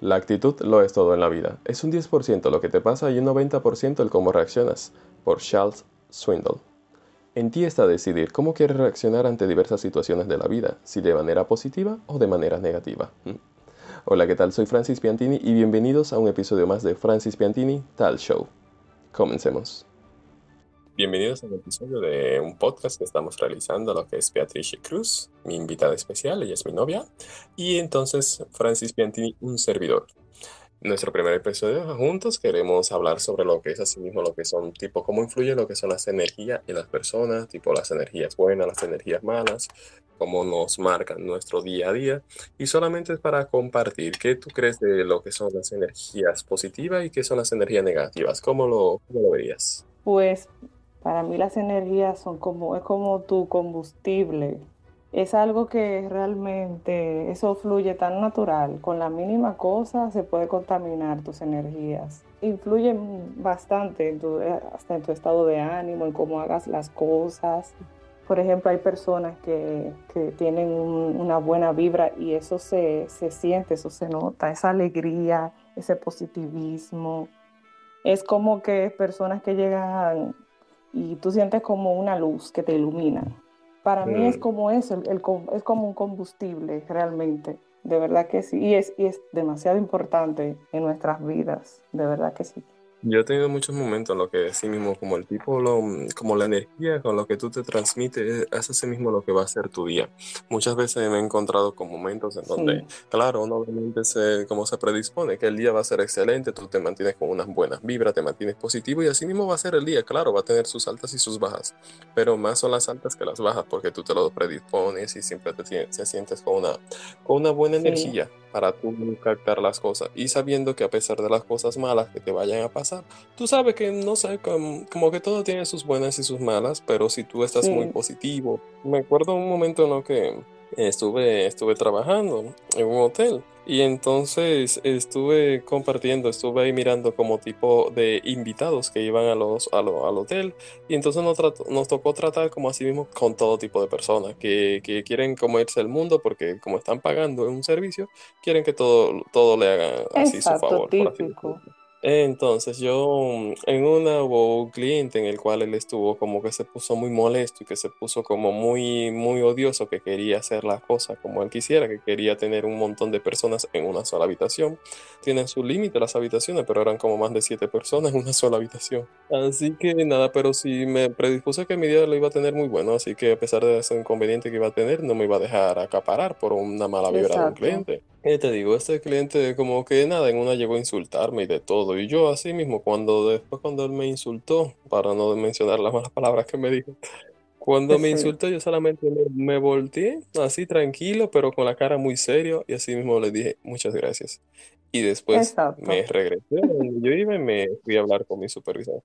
La actitud lo es todo en la vida. Es un 10% lo que te pasa y un 90% el cómo reaccionas. Por Charles Swindle. En ti está decidir cómo quieres reaccionar ante diversas situaciones de la vida, si de manera positiva o de manera negativa. Mm. Hola, ¿qué tal? Soy Francis Piantini y bienvenidos a un episodio más de Francis Piantini Tal Show. Comencemos. Bienvenidos a un episodio de un podcast que estamos realizando, lo que es Beatrice Cruz, mi invitada especial, ella es mi novia, y entonces Francis Piantini, un servidor. Nuestro primer episodio juntos queremos hablar sobre lo que es así mismo, lo que son, tipo, cómo influye lo que son las energías en las personas, tipo las energías buenas, las energías malas, cómo nos marcan nuestro día a día. Y solamente es para compartir qué tú crees de lo que son las energías positivas y qué son las energías negativas. ¿Cómo lo, cómo lo verías? Pues para mí las energías son como, es como tu combustible. Es algo que realmente, eso fluye tan natural. Con la mínima cosa se puede contaminar tus energías. Influyen bastante en eh, hasta en tu estado de ánimo, en cómo hagas las cosas. Por ejemplo, hay personas que, tienen una buena vibra y eso se, se siente, eso se nota, esa alegría, ese positivismo. Es como que personas que llegan y tú sientes como una luz que te ilumina. Para mí es como eso, el, es como un combustible realmente, de verdad que sí, y es, y es demasiado importante en nuestras vidas, de verdad que sí. Yo he tenido muchos momentos en lo que sí mismo, como el tipo, lo, como la energía con lo que tú te transmites, es así mismo lo que va a ser tu día. Muchas veces me he encontrado con momentos en donde, claro, uno obviamente se, como se predispone, que el día va a ser excelente, tú te mantienes con unas buenas vibras, te mantienes positivo y así mismo va a ser el día, claro, va a tener sus altas y sus bajas, pero más son las altas que las bajas porque tú te lo predispones y siempre te, te sientes con una, con una buena energía para tú captar las cosas. Y sabiendo que a pesar de las cosas malas que te vayan a pasar, tú sabes que no sé, como, que todo tiene sus buenas y sus malas, pero si tú estás muy positivo, me acuerdo un momento en lo que estuve, estuve trabajando en un hotel y entonces estuve compartiendo, estuve ahí mirando como tipo de invitados que iban a los, al hotel. Y entonces nos, nos tocó tratar como así mismo con todo tipo de personas que, que quieren comerse el mundo porque como están pagando un servicio, quieren que todo, todo le hagan así su favor. Típico. Entonces yo mm, en una hubo un cliente en el cual él estuvo como que se puso muy molesto y que se puso como muy muy odioso que quería hacer las cosas como él quisiera, que quería tener un montón de personas en una sola habitación. Tienen su límite las habitaciones, pero eran como más de siete personas en una sola habitación. Así que nada, pero sí me predispuse que mi día lo iba a tener muy bueno, así que a pesar de ese inconveniente que iba a tener, no me iba a dejar acaparar por una mala vibra de un cliente. ¿Qué te digo? Este cliente como que nada, en una llegó a insultarme y de todo. Y yo así mismo, cuando después cuando él me insultó, para no mencionar las malas palabras que me dijo, cuando me insultó yo solamente me, me volteé así tranquilo, pero con la cara muy serio y así mismo le dije muchas gracias. Y después me regresé donde yo iba y me fui a hablar con mi supervisor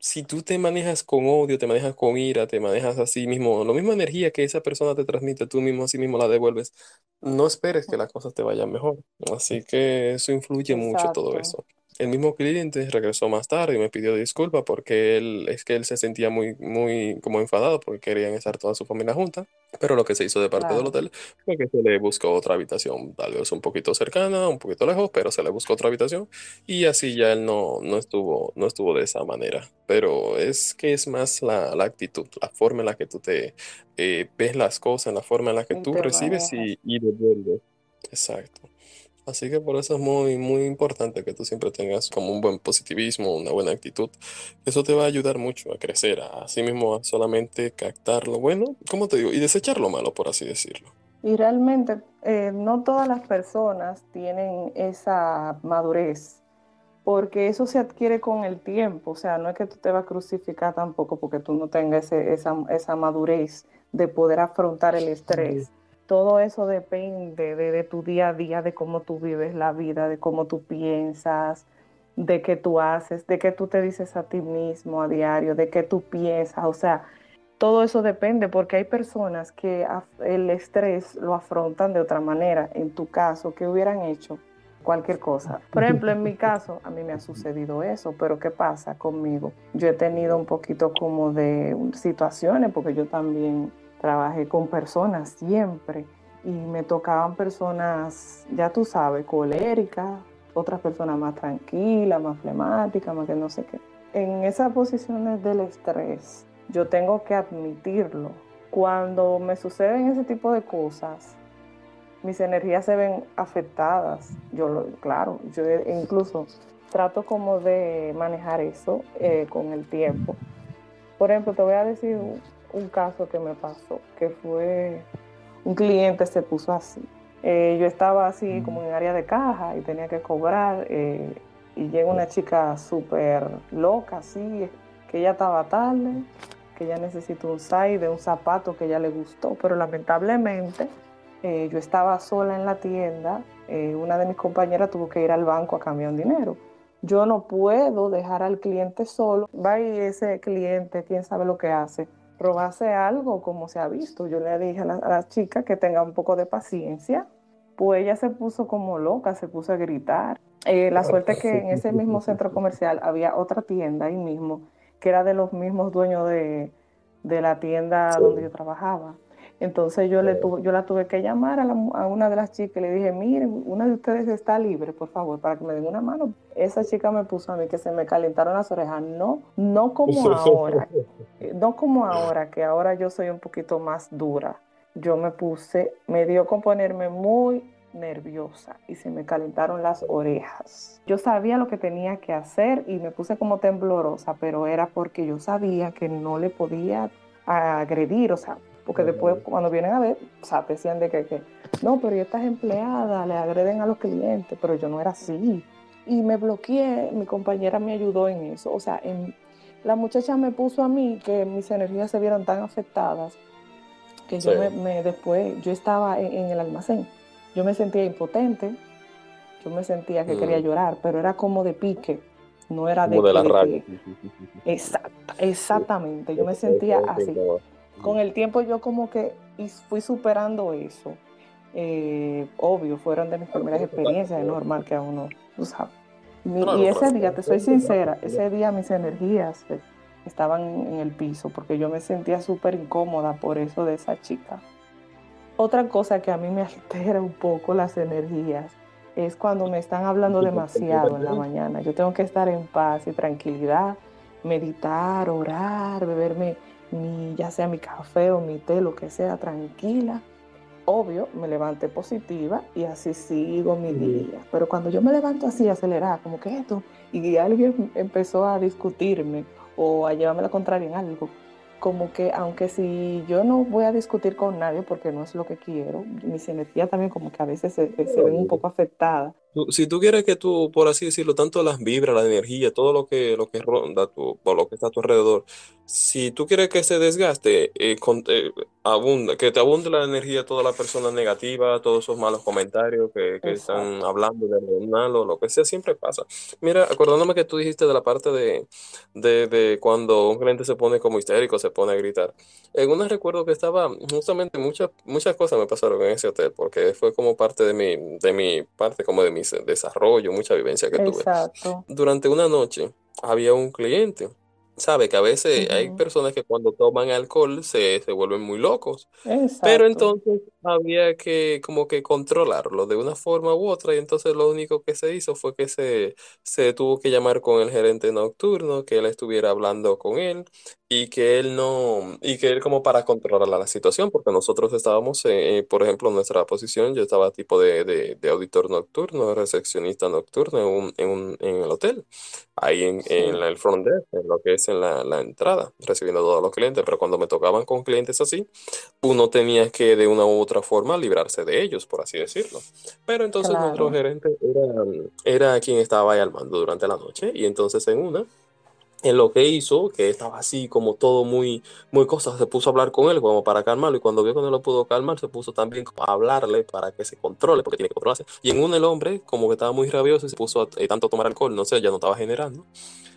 si tú te manejas con odio, te manejas con ira, te manejas así mismo, la misma energía que esa persona te transmite, tú mismo así mismo la devuelves, no esperes que las cosas te vayan mejor. Así que eso influye mucho todo eso el mismo cliente regresó más tarde y me pidió disculpas porque él, es que él se sentía muy, muy como enfadado porque querían estar toda su familia junta. Pero lo que se hizo de parte del hotel fue que se le buscó otra habitación, tal vez un poquito cercana, un poquito lejos, pero se le buscó otra habitación y así ya él no, no, estuvo, no estuvo de esa manera. Pero es que es más la, la actitud, la forma en la que tú te eh, ves las cosas, la forma en la que tú recibes y, y devuelves. Exacto. Así que por eso es muy, muy importante que tú siempre tengas como un buen positivismo, una buena actitud. Eso te va a ayudar mucho a crecer, a sí mismo a solamente captar lo bueno, como te digo, y desechar lo malo, por así decirlo. Y realmente eh, no todas las personas tienen esa madurez, porque eso se adquiere con el tiempo, o sea, no es que tú te vas a crucificar tampoco porque tú no tengas esa, esa madurez de poder afrontar el estrés todo eso depende de, tu día a día, de cómo tú vives la vida, de cómo tú piensas, de qué tú haces, de qué tú te dices a ti mismo a diario, de qué tú piensas. O sea, todo eso depende porque hay personas que el estrés lo afrontan de otra manera. En tu caso, ¿qué hubieran hecho? Cualquier cosa. Por ejemplo, en mi caso, a mí me ha sucedido eso, pero ¿qué pasa conmigo? Yo he tenido un poquito como de situaciones porque yo también trabajé con personas siempre y me tocaban personas, ya tú sabes, coléricas, otras personas más tranquilas, más flemáticas, más que no sé qué. En esas posiciones del estrés, yo tengo que admitirlo. Cuando me suceden ese tipo de cosas, mis energías se ven afectadas. Yo, lo, claro, yo incluso trato como de manejar eso eh, con el tiempo. Por ejemplo, te voy a decir un, caso que me pasó, que fue un cliente se puso así. Eh, yo estaba así como en área de caja y tenía que cobrar eh, y llega una chica súper loca, así, que ella estaba tarde, que ella necesitó un side de un zapato que ella le gustó, pero lamentablemente yo estaba sola en la tienda, una de mis compañeras tuvo que ir al banco a cambiar un dinero. Yo no puedo dejar al cliente solo. Va y ese cliente, quién sabe lo que hace, robarse algo como se ha visto. Yo le dije a la, chica que tenga un poco de paciencia. Pues ella se puso como loca, se puso a gritar. Eh, la suerte es que en ese mismo centro comercial había otra tienda ahí mismo, que era de los mismos dueños de, la tienda donde yo trabajaba. Entonces yo, le tuve, yo la tuve que llamar a, una de las chicas y le dije, miren, una de ustedes está libre, por favor, para que me den una mano. Esa chica me puso a mí que se me calentaron las orejas. No, no como ahora, no como ahora, que ahora yo soy un poquito más dura. Yo me puse, me dio con ponerme muy nerviosa y se me calentaron las orejas. Yo sabía lo que tenía que hacer y me puse como temblorosa, pero era porque yo sabía que no le podía agredir, o sea, porque después cuando vienen a ver, o sea, decían de que, no, pero estas empleadas le agreden a los clientes, pero yo no era así. Y me bloqueé, mi compañera me ayudó en eso. O sea, la muchacha me puso a mí que mis energías se vieron tan afectadas que yo me, después, yo estaba en, el almacén, yo me sentía impotente, yo me sentía que quería mm. llorar, pero era como de pique, no era de... de la exactamente, yo me sentía así con el tiempo yo como que fui superando eso. Eh, obvio, fueron de mis primeras experiencias, es normal que a uno, tú sabes. y ese día, te soy sincera, ese día mis energías eh, estaban en el piso porque yo me sentía súper incómoda por eso de esa chica. Otra cosa que a mí me altera un poco las energías es cuando me están hablando demasiado en la mañana. Yo tengo que estar en paz y tranquilidad, meditar, orar, beberme mi, ya sea mi café o mi té, lo que sea, tranquila. Obvio, me levanté positiva y así sigo mi día. Pero cuando yo me levanto así, acelerada, como que esto, y alguien empezó a discutirme o a llevarme la contraria en algo, como que aunque si yo no voy a discutir con nadie porque no es lo que quiero, mis energías también como que a veces se, se ven un poco afectadas si tú quieres que tú, por así decirlo, tanto las vibras, la energía, todo lo que, lo que ronda tu, lo que está a tu alrededor, si tú quieres que se desgaste, eh, eh, abunda, que te abunde la energía toda la persona negativa, todos esos malos comentarios que, están hablando de lo malo, lo que sea, siempre pasa. Mira, acordándome que tú dijiste de la parte de, de, cuando un cliente se pone como histérico, se pone a gritar. En una recuerdo que estaba, justamente muchas, muchas cosas me pasaron en ese hotel, porque fue como parte de mi, de mi parte, como de mi desarrollo, mucha vivencia que tuve. Durante una noche había un cliente sabe que a veces hay personas que cuando toman alcohol se, se vuelven muy locos, pero entonces había que como que controlarlo de una forma u otra y entonces lo único que se hizo fue que se, se tuvo que llamar con el gerente nocturno, que él estuviera hablando con él y que él no, y que él como para controlar la situación, porque nosotros estábamos, eh, por ejemplo, en nuestra posición, yo estaba tipo de, de, de auditor nocturno, recepcionista nocturno en, un, en, un, en el hotel, ahí en, en el front desk, en lo que es en la, la entrada, recibiendo a todos los clientes, pero cuando me tocaban con clientes así, uno tenía que de una u otra forma librarse de ellos, por así decirlo. Pero entonces nuestro gerente era, era quien estaba ahí al mando durante la noche, y entonces en una en lo que hizo, que estaba así como todo muy, muy cosas, se puso a hablar con él como para calmarlo y cuando vio que no lo pudo calmar, se puso también a hablarle para que se controle, porque tiene que controlarse. Y en un el hombre como que estaba muy rabioso y se puso a eh, tanto tomar alcohol, no sé, ya no estaba generando.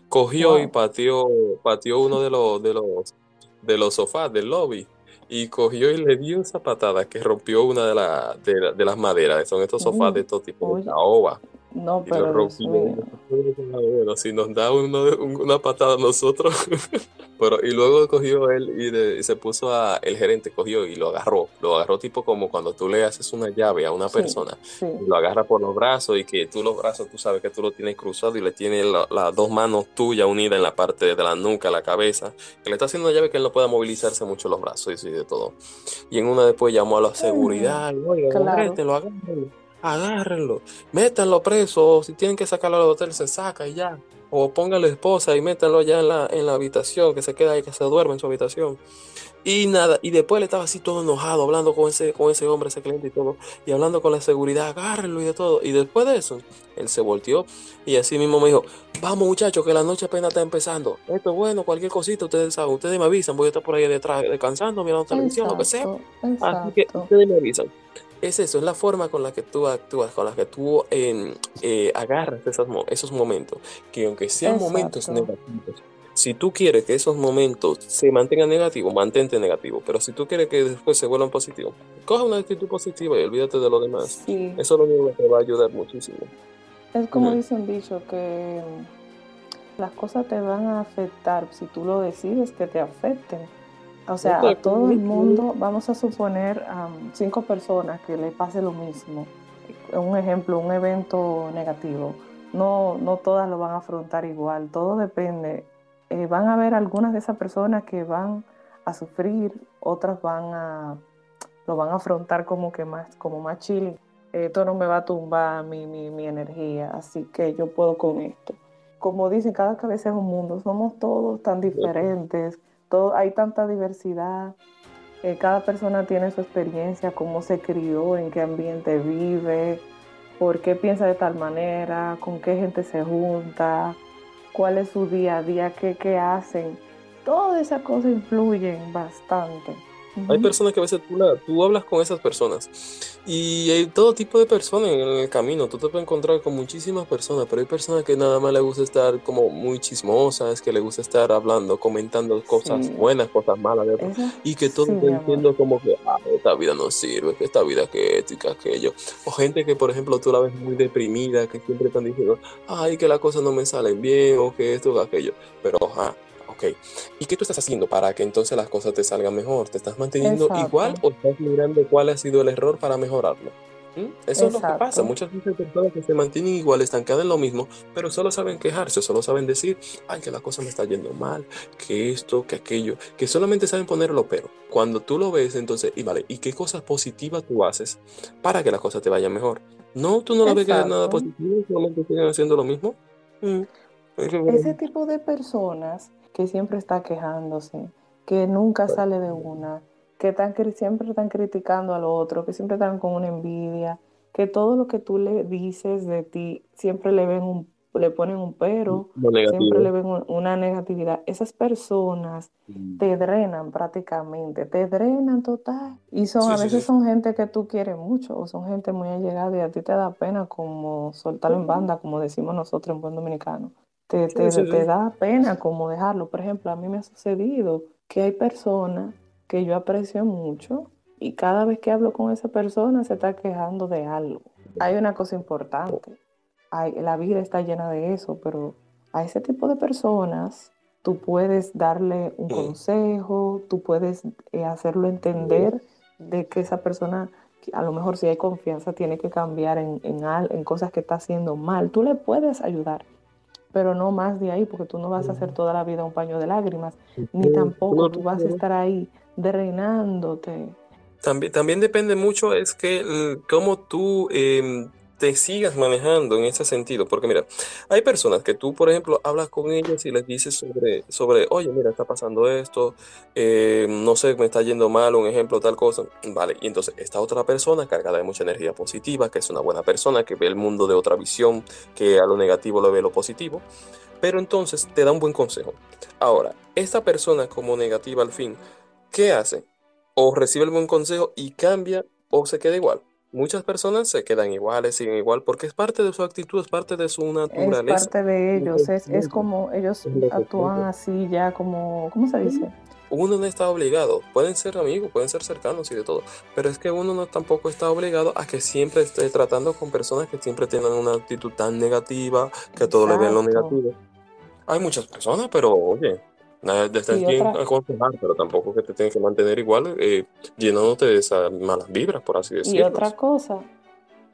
Cogió y pateó, pateó uno de los, de los, de los sofás del lobby y cogió y le dio esa patada que rompió una de, la, de, las maderas, son estos sofás de todo tipo de caoba. No, pero bueno, si nos da una patada a nosotros. Pero, y luego cogió él y, se puso a, el gerente cogió y lo agarró, lo agarró tipo como cuando tú le haces una llave a una persona, lo agarra por los brazos y que tú los brazos, tú sabes que tú lo tienes cruzado y le tienes las dos manos tuyas unidas en la parte de la nuca, la cabeza, que le está haciendo una llave que él no pueda movilizarse mucho los brazos y, de todo. Y en una después llamó a la seguridad, oye, claro. lo agárrenlo, métanlo preso, si tienen que sacarlo al hotel se saca y ya o póngale esposa y métanlo ya en la, en la habitación, que se queda ahí, que se duerme en su habitación. Y nada, y después le estaba así todo enojado, hablando con ese, con ese hombre, ese cliente y todo, y hablando con la seguridad, agárrenlo y de todo. Y después de eso, él se volteó y así mismo me dijo, vamos muchachos, que la noche apenas está empezando. Esto es bueno, cualquier cosita, ustedes saben, ustedes me avisan, voy a estar por ahí detrás descansando, mirando televisión, lo que sea. Así que ustedes me avisan es eso, es la forma con la que tú actúas, con la que tú eh, agarras esos momentos, que aunque sean momentos negativos, si tú quieres que esos momentos se mantengan negativos, mantente negativo, pero si tú quieres que después se vuelvan positivos, coge una actitud positiva y olvídate de lo demás. Eso es lo único que te va a ayudar muchísimo. Es como dicen dicho que las cosas te van a afectar si tú lo decides que te afecten o sea, a todo el mundo, vamos a suponer a cinco personas que le pase lo mismo. Un ejemplo, un evento negativo. No, no todas lo van a afrontar igual, todo depende. Eh, van a haber algunas de esas personas que van a sufrir, otras van a lo van a afrontar como que más, como más chill. Esto no me va a tumbar mi, mi, mi energía, así que yo puedo con esto. Como dicen, cada cabeza es un mundo, somos todos tan diferentes hay tanta diversidad, eh, cada persona tiene su experiencia, cómo se crió, en qué ambiente vive, por qué piensa de tal manera, con qué gente se junta, cuál es su día a día, qué, qué hacen. Todas esas cosas influyen bastante. Hay personas que a veces tú, tú hablas con esas personas y hay todo tipo de personas en el camino. Tú te puedes encontrar con muchísimas personas, pero hay personas que nada más le gusta estar como muy chismosas, que le gusta estar hablando, comentando cosas buenas, cosas malas, y que todo sí, entiendo como que ah, esta vida no sirve, que esta vida que esto y que aquello. O gente que, por ejemplo, tú la ves muy deprimida, que siempre están diciendo, ay, que las cosas no me salen bien, o que esto o aquello. Pero, ajá, ok. ¿Y qué tú estás haciendo para que entonces las cosas te salgan mejor? ¿Te estás manteniendo igual o estás mirando cuál ha sido el error para mejorarlo? ¿Mm? Eso es lo que pasa. Muchas veces personas que se mantienen igual, estancadas en lo mismo, pero solo saben quejarse, solo saben decir, ay, que la cosa me está yendo mal, que esto, que aquello, que solamente saben ponerlo pero. Cuando tú lo ves, entonces, y vale, ¿y qué cosas positivas tú haces para que las cosas te vayan mejor? No, tú no la ves que nada positivo, solamente siguen haciendo lo mismo. Mm. Ese tipo de personas que siempre está quejándose, que nunca sale de una, que están, siempre están criticando al otro, que siempre están con una envidia, que todo lo que tú le dices de ti siempre le ven un, le ponen un pero, siempre le ven una negatividad. Esas personas mm. te drenan prácticamente, te drenan total. Y son a veces son gente que tú quieres mucho o son gente muy allegada y a ti te da pena como soltarlo en banda, como decimos nosotros en buen dominicano te, te, da pena como dejarlo. Por ejemplo, a mí me ha sucedido que hay personas que yo aprecio mucho y cada vez que hablo con esa persona se está quejando de algo. Hay una cosa importante, hay, la vida está llena de eso, pero a ese tipo de personas tú puedes darle un consejo, tú puedes eh, hacerlo entender de que esa persona, a lo mejor si hay confianza, tiene que cambiar en, en, en cosas que está haciendo mal. Tú le puedes ayudar pero no más de ahí, porque tú no vas a hacer toda la vida un paño de lágrimas, ni tampoco tú vas a estar ahí drenándote. También, también depende mucho, es que cómo tú em, te sigas manejando en ese sentido. Porque mira, hay personas que tú, por ejemplo, hablas con ellas y les dices sobre, sobre oye, mira, está pasando esto, eh, no sé, me está yendo mal, un ejemplo, tal cosa. Vale, y entonces esta otra persona cargada de mucha energía positiva, que es una buena persona, que ve el mundo de otra visión, que a lo negativo lo ve lo positivo, pero entonces te da un buen consejo. Ahora, esta persona como negativa al fin, ¿qué hace? O recibe el buen consejo y cambia o se queda igual muchas personas se quedan iguales, siguen igual, porque es parte de su actitud, es parte de su naturaleza. Es parte de ellos, es, es como ellos actúan así ya como, ¿cómo se dice? uno no está obligado, pueden ser amigos, pueden ser cercanos y de todo, pero es que uno no tampoco está obligado a que siempre esté tratando con personas que siempre tengan una actitud tan negativa, que a todo le ven lo negativo. Hay muchas personas, pero oye, nada de estar bien aconsejar, pero tampoco que te tienes que mantener igual, eh, llenándote de esas malas vibras, por así decirlo. Y otra cosa,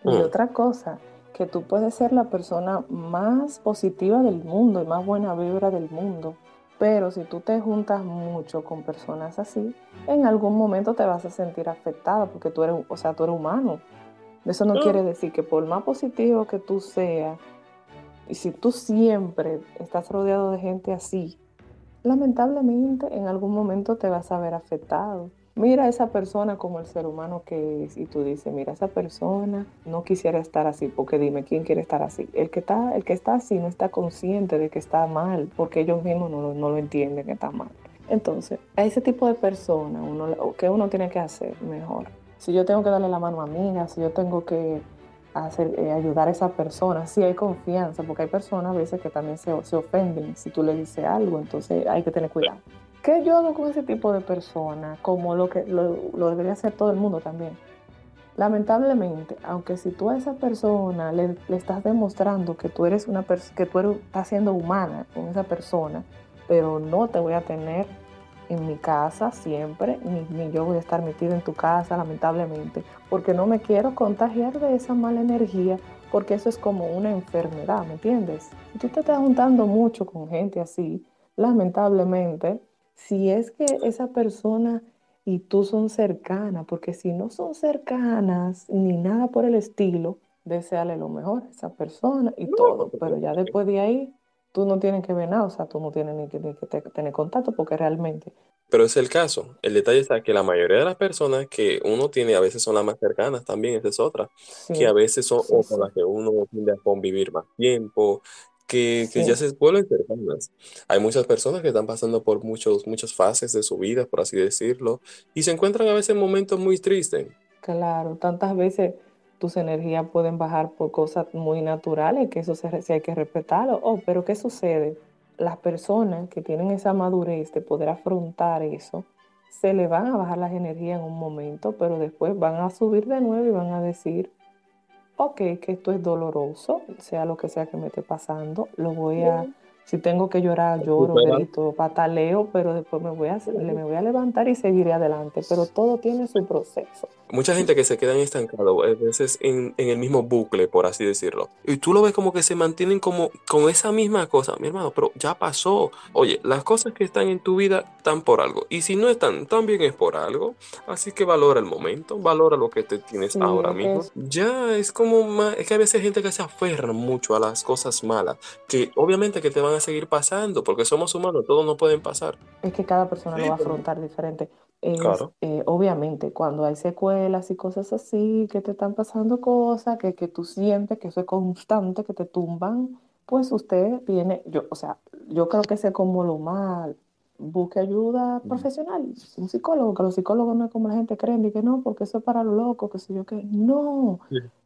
y mm. otra cosa, que tú puedes ser la persona más positiva del mundo y más buena vibra del mundo, pero si tú te juntas mucho con personas así, en algún momento te vas a sentir afectada porque tú eres, o sea, tú eres humano. Eso no quiere decir que por más positivo que tú seas, y si tú siempre estás rodeado de gente así, lamentablemente en algún momento te vas a ver afectado mira a esa persona como el ser humano que es y tú dices, mira, esa persona no quisiera estar así, porque dime, ¿quién quiere estar así? El que está, el que está así no está consciente de que está mal, porque ellos mismos no, lo entienden que está mal. Entonces, a ese tipo de persona, uno, ¿qué uno tiene que hacer mejor? Si yo tengo que darle la mano a amiga, si yo tengo que hacer, eh, ayudar a esa persona, si hay confianza, porque hay personas a veces que también se, se ofenden si tú le dices algo, entonces hay que tener cuidado. ¿Qué yo hago con ese tipo de personas? Como lo que lo, debería hacer todo el mundo también. Lamentablemente, aunque si tú a esa persona le, estás demostrando que tú eres una que tú eres, estás siendo humana con esa persona, pero no te voy a tener en mi casa siempre, ni, ni, yo voy a estar metida en tu casa, lamentablemente, porque no me quiero contagiar de esa mala energía, porque eso es como una enfermedad, ¿me entiendes? Si tú te estás juntando mucho con gente así, lamentablemente si es que esa persona y tú son cercanas, porque si no son cercanas ni nada por el estilo, deseale lo mejor a esa persona y todo, pero ya después de ahí tú no tienes que ver nada, o sea, tú no tienes ni que, tener contacto porque realmente... Pero es el caso, el detalle está que la mayoría de las personas que uno tiene a veces son las más cercanas también, esa es otra, que a veces son con las que uno tiende a convivir más tiempo, que, ya se vuelven cercanas. Hay muchas personas que están pasando por muchos, muchas fases de su vida, por así decirlo, y se encuentran a veces en momentos muy tristes. Claro, tantas veces tus energías pueden bajar por cosas muy naturales, que eso se, hay que respetarlo. Oh, pero ¿qué sucede? Las personas que tienen esa madurez de poder afrontar eso, se le van a bajar las energías en un momento, pero después van a subir de nuevo y van a decir, ok, que esto es doloroso, sea lo que sea que me esté pasando, lo voy a, si tengo que llorar, lloro, grito, pataleo, pero después me voy, a, me voy a levantar y seguiré adelante, pero todo tiene su proceso mucha gente que se quedan estancados, a veces en, en, el mismo bucle, por así decirlo. Y tú lo ves como que se mantienen como con esa misma cosa, mi hermano, pero ya pasó. Oye, las cosas que están en tu vida están por algo. Y si no están, también es por algo. Así que valora el momento, valora lo que te tienes ahora mismo. Ya es como más, es que a veces hay gente que se aferra mucho a las cosas malas, que obviamente que te van a seguir pasando, porque somos humanos, todos no pueden pasar. Es que cada persona lo va a afrontar diferente. Claro. Eh, obviamente, cuando hay secuelas y cosas así, que te están pasando cosas, que, que tú sientes que eso es constante, que te tumban, pues usted viene, yo, o sea, yo creo que sé como lo mal, busque ayuda profesional, un psicólogo, que los psicólogos no es como la gente cree, y que no, porque eso es para lo loco, que sé yo que no,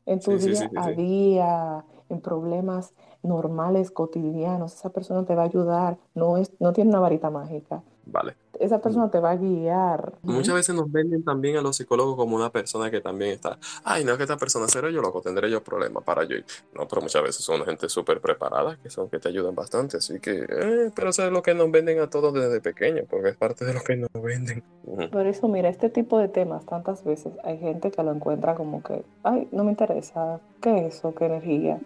en tu día a día, en problemas normales, cotidianos, esa persona te va a ayudar, no, es, no tiene una varita mágica. Vale esa persona te va a guiar. Muchas veces nos venden también a los psicólogos como una persona que también está, ay, no es que esta persona será yo loco, tendré yo problemas para yo. No, pero muchas veces son gente súper preparada, que son que te ayudan bastante, así que, eh, pero eso es lo que nos venden a todos desde pequeños, porque es parte de lo que nos venden. Por eso, mira, este tipo de temas tantas veces hay gente que lo encuentra como que, ay, no me interesa, ¿qué es eso? ¿Qué energía?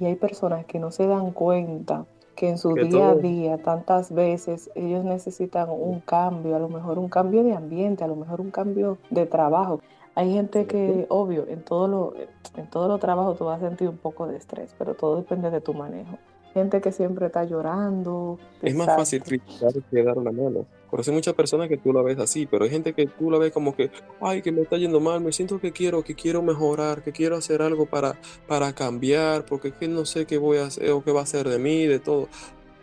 Y hay personas que no se dan cuenta que en su día a día tantas veces ellos necesitan un cambio, a lo mejor un cambio de ambiente, a lo mejor un cambio de trabajo. Hay gente que, obvio, en todo lo, en todo lo trabajo tú vas a sentir un poco de estrés, pero todo depende de tu manejo gente que siempre está llorando. Es más fácil criticar que dar una mano. Conoce muchas personas que tú la ves así, pero hay gente que tú la ves como que, ay, que me está yendo mal, me siento que quiero, que quiero mejorar, que quiero hacer algo para, para cambiar, porque que no sé qué voy a hacer o qué va a hacer de mí, de todo.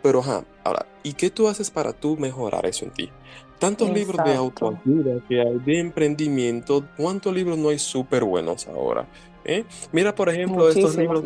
Pero, ajá, ahora, ¿y qué tú haces para tú mejorar eso en ti? Tantos libros de autoayuda que hay de emprendimiento, ¿cuántos libros no hay súper buenos ahora? ¿Eh? Mira, por ejemplo, estos libros.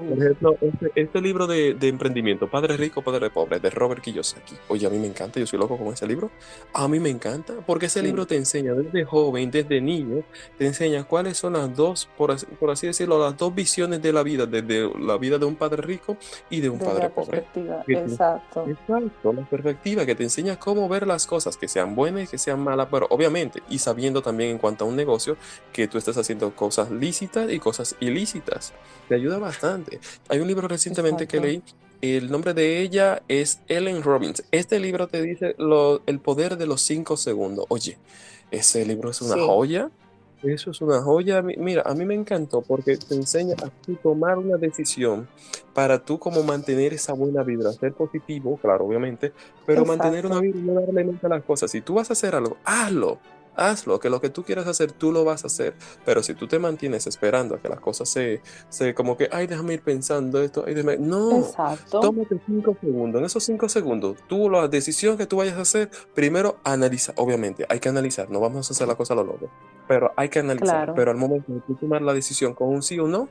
Por ejemplo, este, este libro de, de, emprendimiento, Padre Rico, Padre Pobre, de Robert Kiyosaki. Oye, a mí me encanta, yo soy loco con ese libro. A mí me encanta, porque ese libro te enseña desde joven, desde niño, te enseña cuáles son las dos, por así, por así decirlo, las dos visiones de la vida, desde la vida de un padre rico y de un Desde padre pobre. te- exacto. Exacto, la perspectiva que te enseña cómo ver las cosas, que sean buenas y que sean malas, pero obviamente, y sabiendo también en cuanto a un negocio, que tú estás haciendo cosas lícitas y cosas ilícitas. Te ayuda bastante. Hay un libro recientemente que Exacto. leí, el nombre de ella es Ellen Robbins. Este libro te dice lo- el poder de los cinco segundos. Oye, ese libro es una Sí. joya. Eso es una joya. Mi- Mira, a mí me encantó porque te enseña a tú tomar una decisión para tú como mantener esa buena vibra, ser positivo, claro, obviamente, pero mantener una Exacto. vibra y no darle mente a las cosas. Si tú vas a hacer algo, hazlo, hazlo, que lo que tú quieras hacer, tú lo vas a hacer. Pero si tú te mantienes esperando a que las cosas se, se como que, ay, déjame ir pensando esto, ay, déjame... No, Exacto. tómate cinco segundos. En esos cinco segundos, tú la decisión que tú vayas a hacer, primero analiza, obviamente, hay que analizar, no vamos a hacer la cosa a lo loco, pero hay que analizar. Claro. Pero al momento de tú tomar la decisión con un sí o no,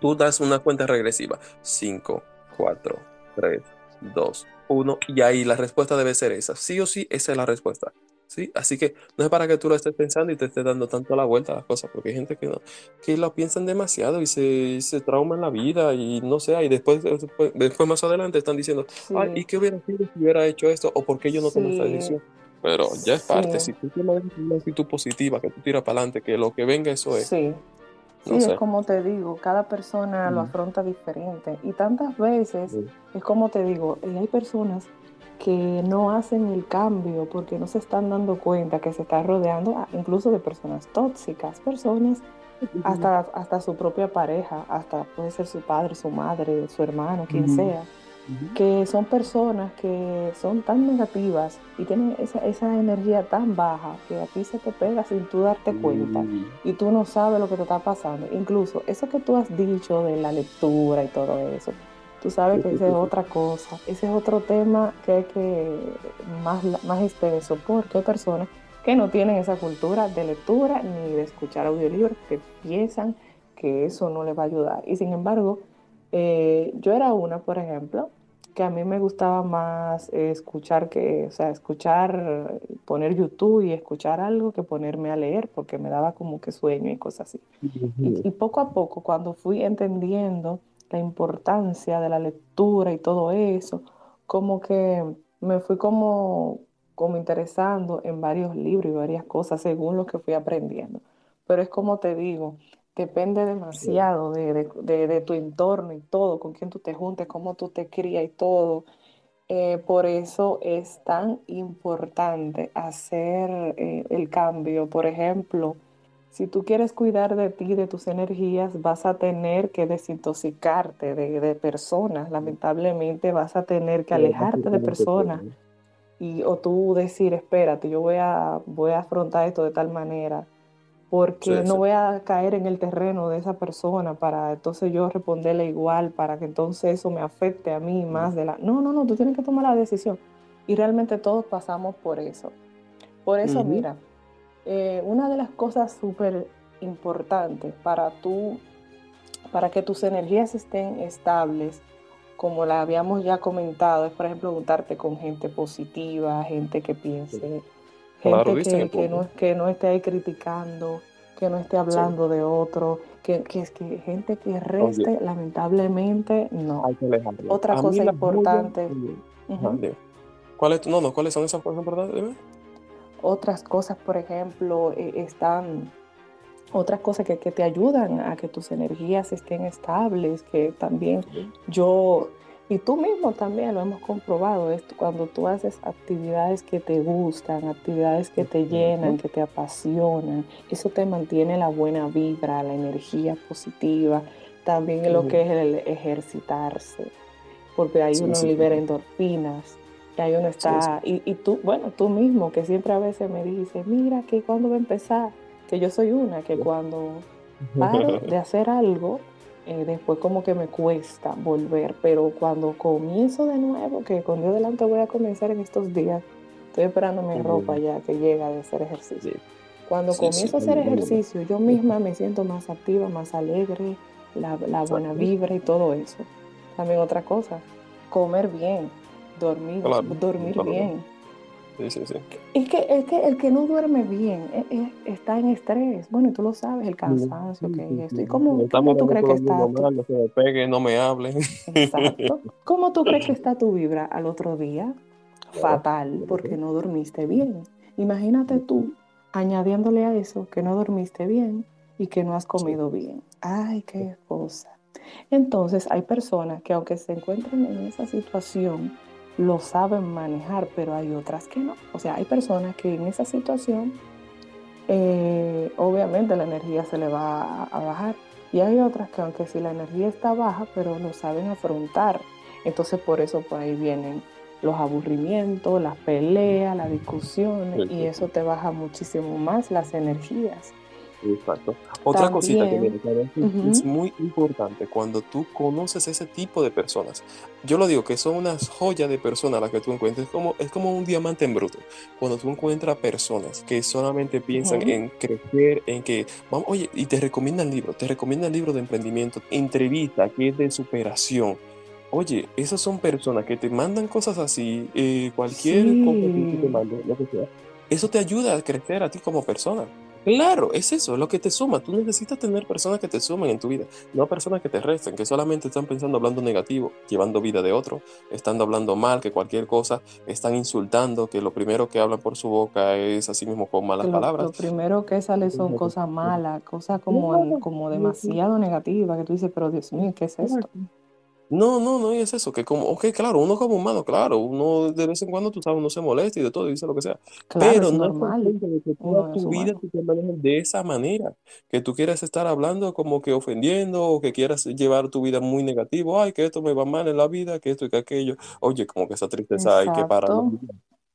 tú das una cuenta regresiva. 5, 4, 3, 2, 1. Y ahí la respuesta debe ser esa. Sí o sí, esa es la respuesta. ¿Sí? Así que no es para que tú lo estés pensando y te estés dando tanto la vuelta a las cosas, porque hay gente que, no, que lo piensan demasiado y se, se trauma en la vida y no sé, y después, después, después más adelante están diciendo, Sí. Ay, ¿y qué hubiera sido si hubiera hecho esto? ¿O por qué yo no tomé esta Sí. decisión? Pero ya es parte, Sí. si tú tienes una actitud positiva, que tú tiras para adelante, que lo que venga eso es. Sí. No Sí, sé. es como te digo, cada persona lo Mm. afronta diferente. Y tantas veces, Sí. es como te digo, eh, hay personas que no hacen el cambio porque no se están dando cuenta que se están rodeando ah, incluso de personas tóxicas, personas hasta, hasta su propia pareja, hasta puede ser su padre, su madre, su hermano, quien sea, que son personas que son tan negativas y tienen esa, esa energía tan baja que a ti se te pega sin tú darte cuenta Sí. y tú no sabes lo que te está pasando. Incluso eso que tú has dicho de la lectura y todo eso, tú sabes que esa es otra cosa, ese es otro tema que hay que más, más extenso, porque hay personas que no tienen esa cultura de lectura ni de escuchar audiolibros, que piensan que eso no les va a ayudar. Y sin embargo, eh, yo era una, por ejemplo, que a mí me gustaba más escuchar que, o sea, escuchar, poner YouTube y escuchar algo que ponerme a leer, porque me daba como que sueño y cosas así. Y, y poco a poco, cuando fui entendiendo la importancia de la lectura y todo eso, como que me fui como, como interesando en varios libros y varias cosas según lo que fui aprendiendo. Pero es como te digo, depende demasiado de, de- de- de tu entorno y todo, con quién tú te juntes, cómo tú te crías y todo. Eh, por eso es tan importante hacer eh, el cambio. Por ejemplo, si tú quieres cuidar de ti, de tus energías, vas a tener que desintoxicarte de, de personas. Lamentablemente vas a tener que alejarte de personas y o tú decir, espérate, yo voy a, voy a afrontar esto de tal manera, porque Sí, no sí. voy a caer en el terreno de esa persona para entonces yo responderle igual, para que entonces eso me afecte a mí más de la... No, no, no, tú tienes que tomar la decisión. Y realmente todos pasamos por eso. Por eso, mira, eh, una de las cosas súper importantes para tú, para que tus energías estén estables, como la habíamos ya comentado, es por ejemplo juntarte con gente positiva, gente que piense, gente que, no, que no esté ahí criticando, que no esté hablando de otro, que, que es que gente que reste, lamentablemente, no. Otra A cosa importante. ¿Cuáles, no, no, ¿cuáles son esas cosas importantes? Otras cosas, por ejemplo, eh, están otras cosas que, que te ayudan a que tus energías estén estables, que también yo, y tú mismo también lo hemos comprobado, esto, cuando tú haces actividades que te gustan, actividades que te llenan, que te apasionan, eso te mantiene la buena vibra, la energía positiva, también lo que es el ejercitarse, porque ahí uno libera endorfinas, y ahí uno está, y, y tú, bueno, tú mismo, que siempre a veces me dices, mira, que cuando va a empezar, que yo soy una, que cuando paro de hacer algo, eh, después como que me cuesta volver, pero cuando comienzo de nuevo, que con Dios delante voy a comenzar en estos días, estoy esperando mi ropa ya que llega de hacer ejercicio. Sí. Cuando comienzo a hacer ejercicio, yo misma me siento más activa, más alegre, la, buena vibra y todo eso. También otra cosa, comer bien, dormir, dormir bien. Sí, sí, sí. Es que, es que el que no duerme bien está en estrés. Bueno, y tú lo sabes, el cansancio que esto. ¿Y cómo, tú crees que está? no se me pegue, no me hable. Exacto. ¿Cómo tú crees que está tu vibra al otro día? Fatal, porque no dormiste bien. Imagínate tú añadiéndole a eso que no dormiste bien y que no has comido bien. Ay, qué cosa. Entonces hay personas que aunque se encuentren en esa situación, lo saben manejar, pero hay otras que no. O sea, hay personas que en esa situación, eh, obviamente la energía se le va a, bajar. Y hay otras que aunque si la energía está baja, pero lo saben afrontar. Entonces por eso por ahí vienen los aburrimientos, las peleas, las discusiones, y eso te baja muchísimo más las energías. Exacto. Otra cosita que es muy importante cuando tú conoces ese tipo de personas. Yo lo digo que son unas joyas de personas las que tú encuentres. Como, es como un diamante en bruto. Cuando tú encuentras personas que solamente piensan en crecer, en que, vamos, oye, y te recomiendan libros, te recomiendan libros de emprendimiento, entrevista que es de superación. Oye, esas son personas que te mandan cosas así, eh, cualquier cosa que te mande, lo que sea. Eso te ayuda a crecer a ti como persona. Claro, es eso, es lo que te suma. Tú necesitas tener personas que te sumen en tu vida, no personas que te resten, que solamente están pensando hablando negativo, llevando vida de otro, estando hablando mal, que cualquier cosa, están insultando, que lo primero que hablan por su boca es así mismo con malas palabras. Lo primero que sale son cosas malas, cosas como, como demasiado negativas, que tú dices, pero Dios mío, ¿qué es esto? No, no, no es eso, que como, ok, claro, uno como humano, claro, uno de vez en cuando, tú sabes, uno se molesta y de todo, y dice lo que sea, pero no es de que toda tu vida tú te manejes de esa manera, que tú quieras estar hablando como que ofendiendo, o que quieras llevar tu vida muy negativo, ay, que esto me va mal en la vida, que esto y que aquello, oye, como que esa tristeza hay que parar los días,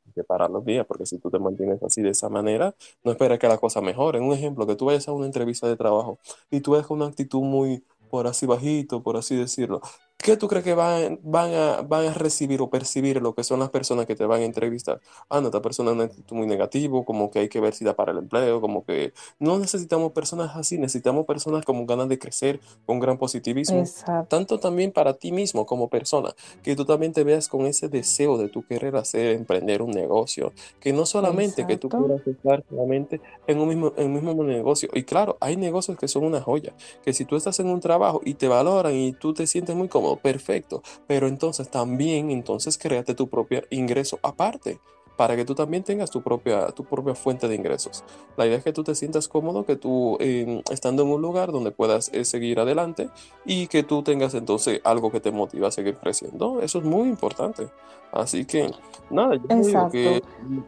hay que parar los días, porque si tú te mantienes así de esa manera, no esperes que la cosa mejore. Un ejemplo, que tú vayas a una entrevista de trabajo y tú ves con una actitud muy por así bajito, por así decirlo. ¿Qué tú crees que van, van, a, van a recibir o percibir lo que son las personas que te van a entrevistar? Ah, no, esta persona es muy negativo, como que hay que ver si da para el empleo, como que no necesitamos personas así, necesitamos personas con ganas de crecer, con gran positivismo. Tanto también para ti mismo como persona, que tú también te veas con ese deseo de tú querer hacer, emprender un negocio, que no solamente que tú quieras estar solamente en un mismo, en un mismo negocio. Y claro, hay negocios que son una joya, que si tú estás en un trabajo y te valoran y tú te sientes muy cómodo, perfecto, pero entonces también, entonces créate tu propio ingreso aparte para que tú también tengas tu propia, tu propia fuente de ingresos. La idea es que tú te sientas cómodo, que tú em, estando en un lugar donde puedas eh, seguir adelante y que tú tengas entonces algo que te motiva a seguir creciendo. Eso es muy importante. Así que, nada, yo digo que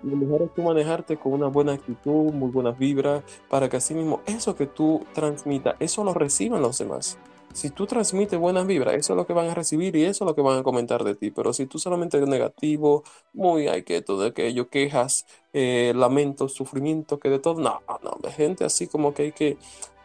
lo mejor es tú manejarte con una buena actitud, muy buenas vibras, para que así mismo eso que tú transmitas, eso lo reciban los demás. Si tú transmites buenas vibras, eso es lo que van a recibir y eso es lo que van a comentar de ti. Pero si tú solamente eres negativo, muy hay que todo aquello, quejas, eh, lamentos, sufrimiento, que de todo, no, no, de gente así como que hay que,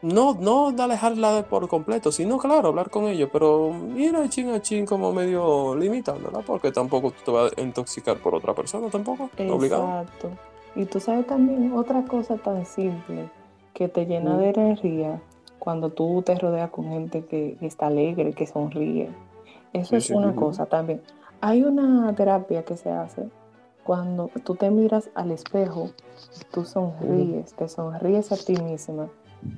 no, no alejarla por completo, sino claro, hablar con ellos, pero mira chin a chin como medio limitándola, porque tampoco te vas a intoxicar por otra persona, tampoco, Exacto. Y tú sabes también otra cosa tan simple que te llena de energía cuando tú te rodeas con gente que, está alegre, que sonríe. Eso es una cosa también. Hay una terapia que se hace cuando tú te miras al espejo, tú sonríes, te sonríes a ti misma.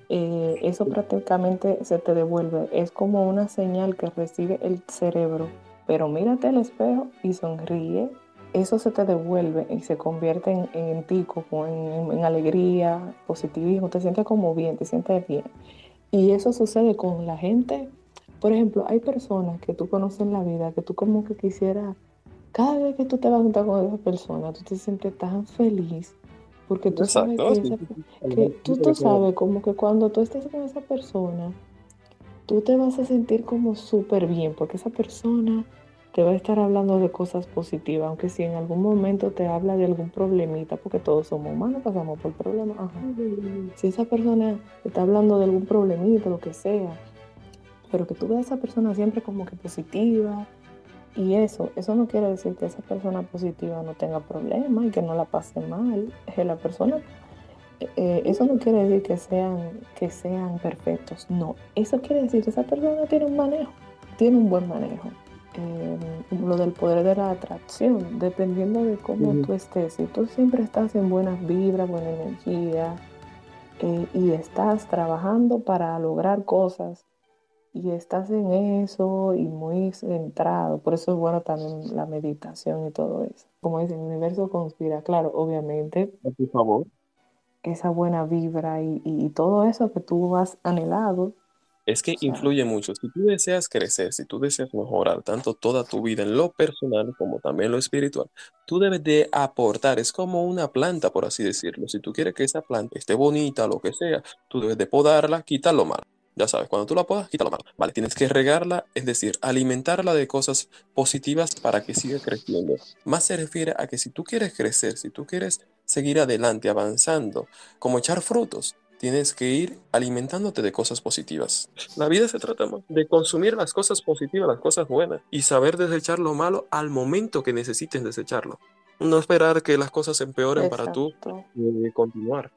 Eh, eso prácticamente se te devuelve. Es como una señal que recibe el cerebro. Pero mírate al espejo y sonríe. Eso se te devuelve y se convierte en, ti, como en, en alegría, positivismo. Te sientes como bien, te sientes bien. Y eso sucede con la gente. Por ejemplo, hay personas que tú conoces en la vida que tú como que quisieras, cada vez que tú te vas a juntar con esa persona, tú te sientes tan feliz porque tú sabes que, tú, tú sabes como que cuando tú estés con esa persona, tú te vas a sentir como súper bien porque esa persona te va a estar hablando de cosas positivas, aunque si en algún momento te habla de algún problemita, porque todos somos humanos, pasamos por problemas. Si esa persona está hablando de algún problemita, lo que sea, pero que tú veas a esa persona siempre como que positiva, y eso, eso no quiere decir que esa persona positiva no tenga problemas y que no la pase mal. Es la persona eh, eso no quiere decir que sean, que sean perfectos, no. Eso quiere decir que esa persona tiene un manejo, tiene un buen manejo. Eh, lo del poder de la atracción, dependiendo de cómo tú estés. Si tú siempre estás en buenas vibras, buena energía eh, y estás trabajando para lograr cosas y estás en eso y muy centrado, por eso es bueno también la meditación y todo eso. Como dicen, el universo conspira, claro, obviamente. Por favor. Esa buena vibra y, y todo eso que tú has anhelado es que influye mucho. Si tú deseas crecer, si tú deseas mejorar tanto toda tu vida en lo personal como también lo espiritual, tú debes de aportar. Es como una planta, por así decirlo. Si tú quieres que esa planta esté bonita, lo que sea, tú debes de podarla, quitar lo malo. Ya sabes, cuando tú la podas, quita lo malo. Vale, tienes que regarla, es decir, alimentarla de cosas positivas para que siga creciendo. Más se refiere a que si tú quieres crecer, si tú quieres seguir adelante, avanzando, como echar frutos, tienes que ir alimentándote de cosas positivas. La vida se trata de consumir las cosas positivas, las cosas buenas, y saber desechar lo malo al momento que necesites desecharlo. No esperar que las cosas empeoren para tú eh, continuar.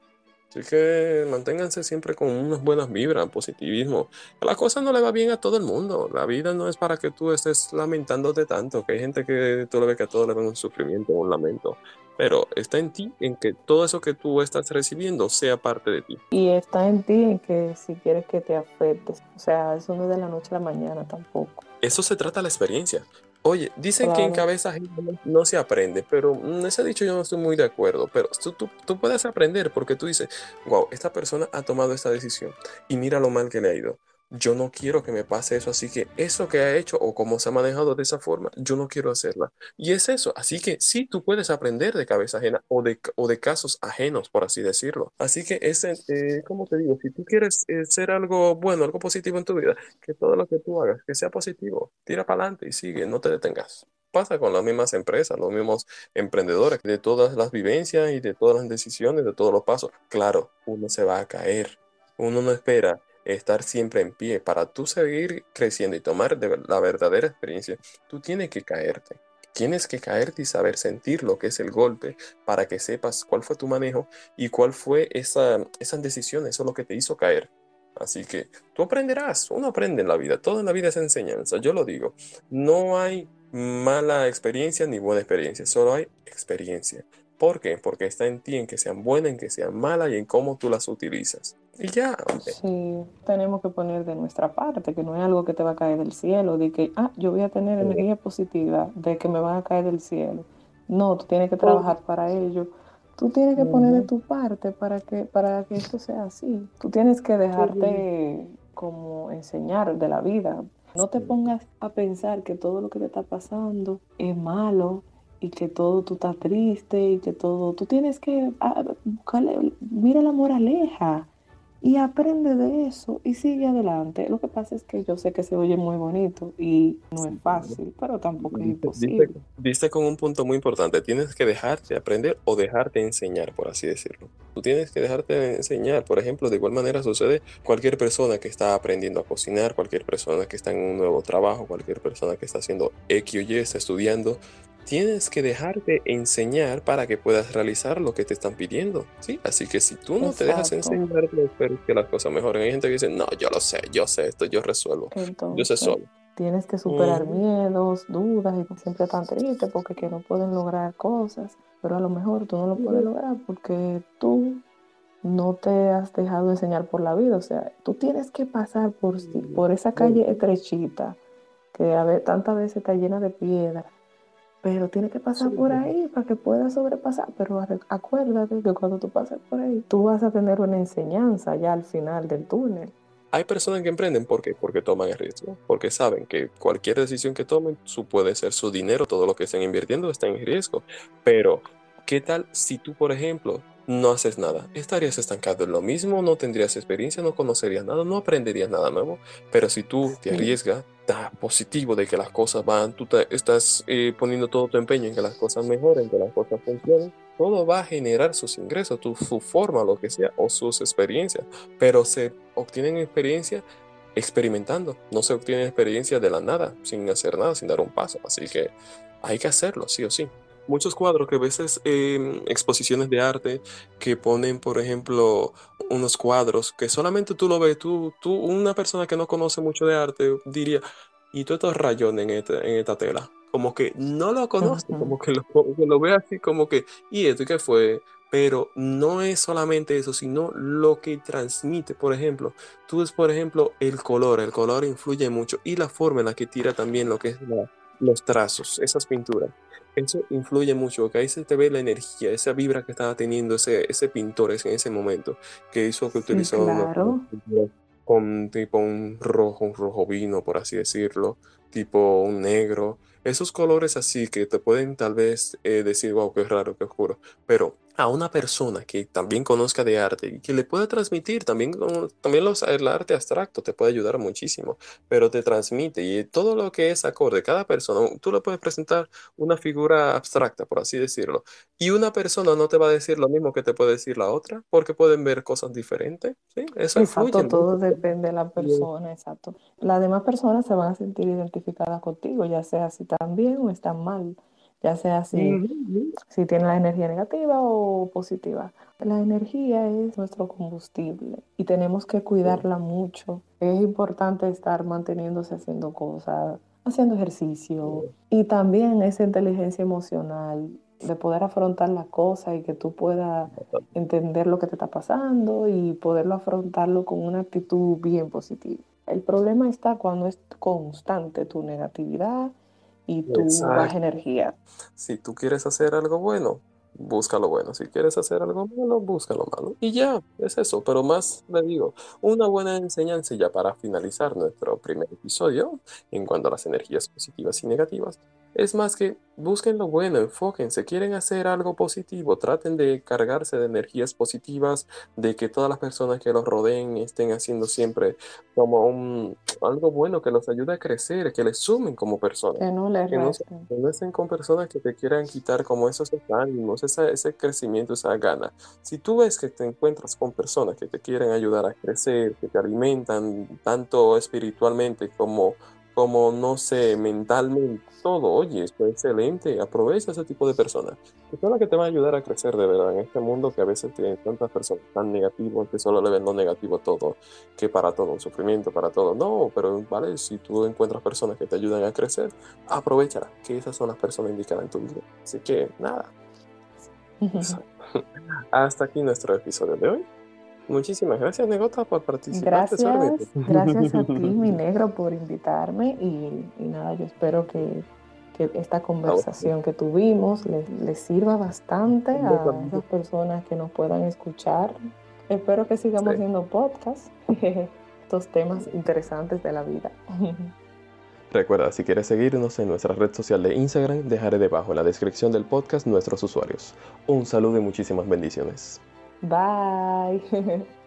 Así que manténganse siempre con unas buenas vibras, positivismo. La cosa no le va bien a todo el mundo. La vida no es para que tú estés lamentándote tanto, que hay gente que tú le ves que a todo le ven un sufrimiento, un lamento pero está en ti, en que todo eso que tú estás recibiendo sea parte de ti. Y está en ti en que si quieres que te afectes, o sea, eso no es de la noche a la mañana tampoco. Eso se trata de la experiencia. Oye, dicen que en cabeza no se aprende, pero en ese dicho yo no estoy muy de acuerdo, pero tú, tú, tú, puedes aprender porque tú dices, wow, esta persona ha tomado esta decisión y mira lo mal que le ha ido yo no quiero que me pase eso, así que eso que ha hecho o cómo se ha manejado de esa forma, yo no quiero hacerla. Y es eso, así que sí, tú puedes aprender de cabeza ajena o de, o de casos ajenos, por así decirlo. Así que ese, eh, como te digo, si tú quieres eh, ser algo bueno, algo positivo en tu vida, que todo lo que tú hagas, que sea positivo, tira para adelante y sigue, no te detengas. Pasa con las mismas empresas, los mismos emprendedores, de todas las vivencias y de todas las decisiones, de todos los pasos. Claro, uno se va a caer. Uno no espera estar siempre en pie. Para tú seguir creciendo y tomar la verdadera experiencia, tú tienes que caerte. Tienes que caerte y saber sentir lo que es el golpe para que sepas cuál fue tu manejo y cuál fue esa, esa decisión, eso es lo que te hizo caer. Así que tú aprenderás, uno aprende en la vida, todo en la vida es enseñanza, yo lo digo, no hay mala experiencia ni buena experiencia, solo hay experiencia. ¿Por qué? Porque está en ti, en que sean buenas, en que sean malas y en cómo tú las utilizas. Y ya, Sí, tenemos que poner de nuestra parte, que no es algo que te va a caer del cielo, de que, ah, yo voy a tener energía positiva, de que me van a caer del cielo. No, tú tienes que trabajar para ello. Tú tienes que poner de tu parte para que, para que esto sea así. Tú tienes que dejarte como enseñar de la vida. No te pongas a pensar que todo lo que te está pasando es malo y que todo tú estás triste y que todo, tú tienes que ah, buscarle, mira la moraleja y aprende de eso y sigue adelante. Lo que pasa es que yo sé que se oye muy bonito y no es fácil, pero tampoco es imposible. Viste con un punto muy importante, tienes que dejarte aprender o dejarte enseñar, por así decirlo. Tú tienes que dejarte enseñar, por ejemplo, de igual manera sucede cualquier persona que está aprendiendo a cocinar, cualquier persona que está en un nuevo trabajo, cualquier persona que está haciendo X o Y, está estudiando, tienes que dejarte enseñar para que puedas realizar lo que te están pidiendo, ¿sí? Así que si tú no te dejas enseñar, espero que las cosas mejoren. Hay gente que dice, no, yo lo sé, yo sé esto, yo resuelvo, yo sé solo. Tienes que superar miedos, dudas y siempre tan triste porque que no pueden lograr cosas, pero a lo mejor tú no lo puedes lograr porque tú no te has dejado enseñar por la vida, o sea, tú tienes que pasar por, por esa calle estrechita que a ver, tantas veces está llena de piedras pero tiene que pasar por ahí para que pueda sobrepasar. Pero acuérdate que cuando tú pasas por ahí, tú vas a tener una enseñanza ya al final del túnel. Hay personas que emprenden ¿por qué? porque toman el riesgo, porque saben que cualquier decisión que tomen, su puede ser su dinero, todo lo que estén invirtiendo está en riesgo. Pero, ¿qué tal si tú, por ejemplo, no haces nada. Estarías estancado en lo mismo, no tendrías experiencia, no conocerías nada, no aprenderías nada nuevo. Pero si tú te arriesgas, está positivo de que las cosas van, tú estás eh, poniendo todo tu empeño en que las cosas mejoren, que las cosas funcionen, todo va a generar sus ingresos, tu, su forma, lo que sea, o sus experiencias. Pero se obtienen experiencia experimentando, no se obtiene experiencia de la nada, sin hacer nada, sin dar un paso. Así que hay que hacerlo, sí o sí. Muchos cuadros que a veces eh, exposiciones de arte que ponen, por ejemplo, unos cuadros que solamente tú lo ves, tú, tú, una persona que no conoce mucho de arte diría, y tú estos rayones en, este, en esta tela, como que no lo conoce, como que lo, que lo ve así como que, ¿y esto qué fue? Pero no es solamente eso, sino lo que transmite. Por ejemplo, tú ves, por ejemplo, el color. El color influye mucho y la forma en la que tira también lo que es los trazos, esas pinturas. Eso influye mucho, porque ahí se te ve la energía, esa vibra que estaba teniendo ese, ese pintor en ese momento, que hizo que utilizó claro. con tipo un rojo, un rojo vino, por así decirlo, tipo un negro, esos colores así que te pueden tal vez eh, decir, wow, qué raro, qué oscuro, pero a una persona que también conozca de arte y que le pueda transmitir, también, también los, el arte abstracto te puede ayudar muchísimo, pero te transmite y todo lo que es acorde, cada persona, tú le puedes presentar una figura abstracta, por así decirlo, y una persona no te va a decir lo mismo que te puede decir la otra, porque pueden ver cosas diferentes, ¿sí? Eso exacto, todo depende de la persona, exacto. Las demás personas se van a sentir identificadas contigo, ya sea si están bien o están mal ya sea si, si tiene la energía negativa o positiva. La energía es nuestro combustible y tenemos que cuidarla mucho. Es importante estar manteniéndose haciendo cosas, haciendo ejercicio y también esa inteligencia emocional de poder afrontar la cosa y que tú puedas entender lo que te está pasando y poderlo afrontarlo con una actitud bien positiva. El problema está cuando es constante tu negatividad y tu baja energía. Si tú quieres hacer algo bueno, busca lo bueno. Si quieres hacer algo malo, busca lo malo. Y ya, es eso. Pero más le digo, una buena enseñanza ya para finalizar nuestro primer episodio en cuanto a las energías positivas y negativas es más que busquen lo bueno, enfóquense, quieren hacer algo positivo, traten de cargarse de energías positivas, de que todas las personas que los rodeen estén haciendo siempre como un, algo bueno que los ayude a crecer, que les sumen como personas. Que no les que no, estén con personas que te quieran quitar como esos ánimos, ese crecimiento, esa gana. Si tú ves que te encuentras con personas que te quieren ayudar a crecer, que te alimentan tanto espiritualmente como como, no sé, mentalmente, todo, oye, es excelente, aprovecha ese tipo de personas, que son las que te van a ayudar a crecer de verdad en este mundo que a veces tiene tantas personas tan negativas que solo le ven lo negativo a todo, que para todo, un sufrimiento, para todo, no, pero vale, si tú encuentras personas que te ayudan a crecer, aprovechala, que esas son las personas indicadas en tu vida. Así que nada. Hasta aquí nuestro episodio de hoy. Muchísimas gracias, Negota, por participar. Gracias, gracias a ti, mi negro, por invitarme. Y, nada, yo espero que, esta conversación que tuvimos les, sirva bastante a las personas que nos puedan escuchar. Espero que sigamos haciendo podcast, estos temas interesantes de la vida. Recuerda, si quieres seguirnos en nuestra red social de Instagram, dejaré debajo en la descripción del podcast nuestros usuarios. Un saludo y muchísimas bendiciones. Bye.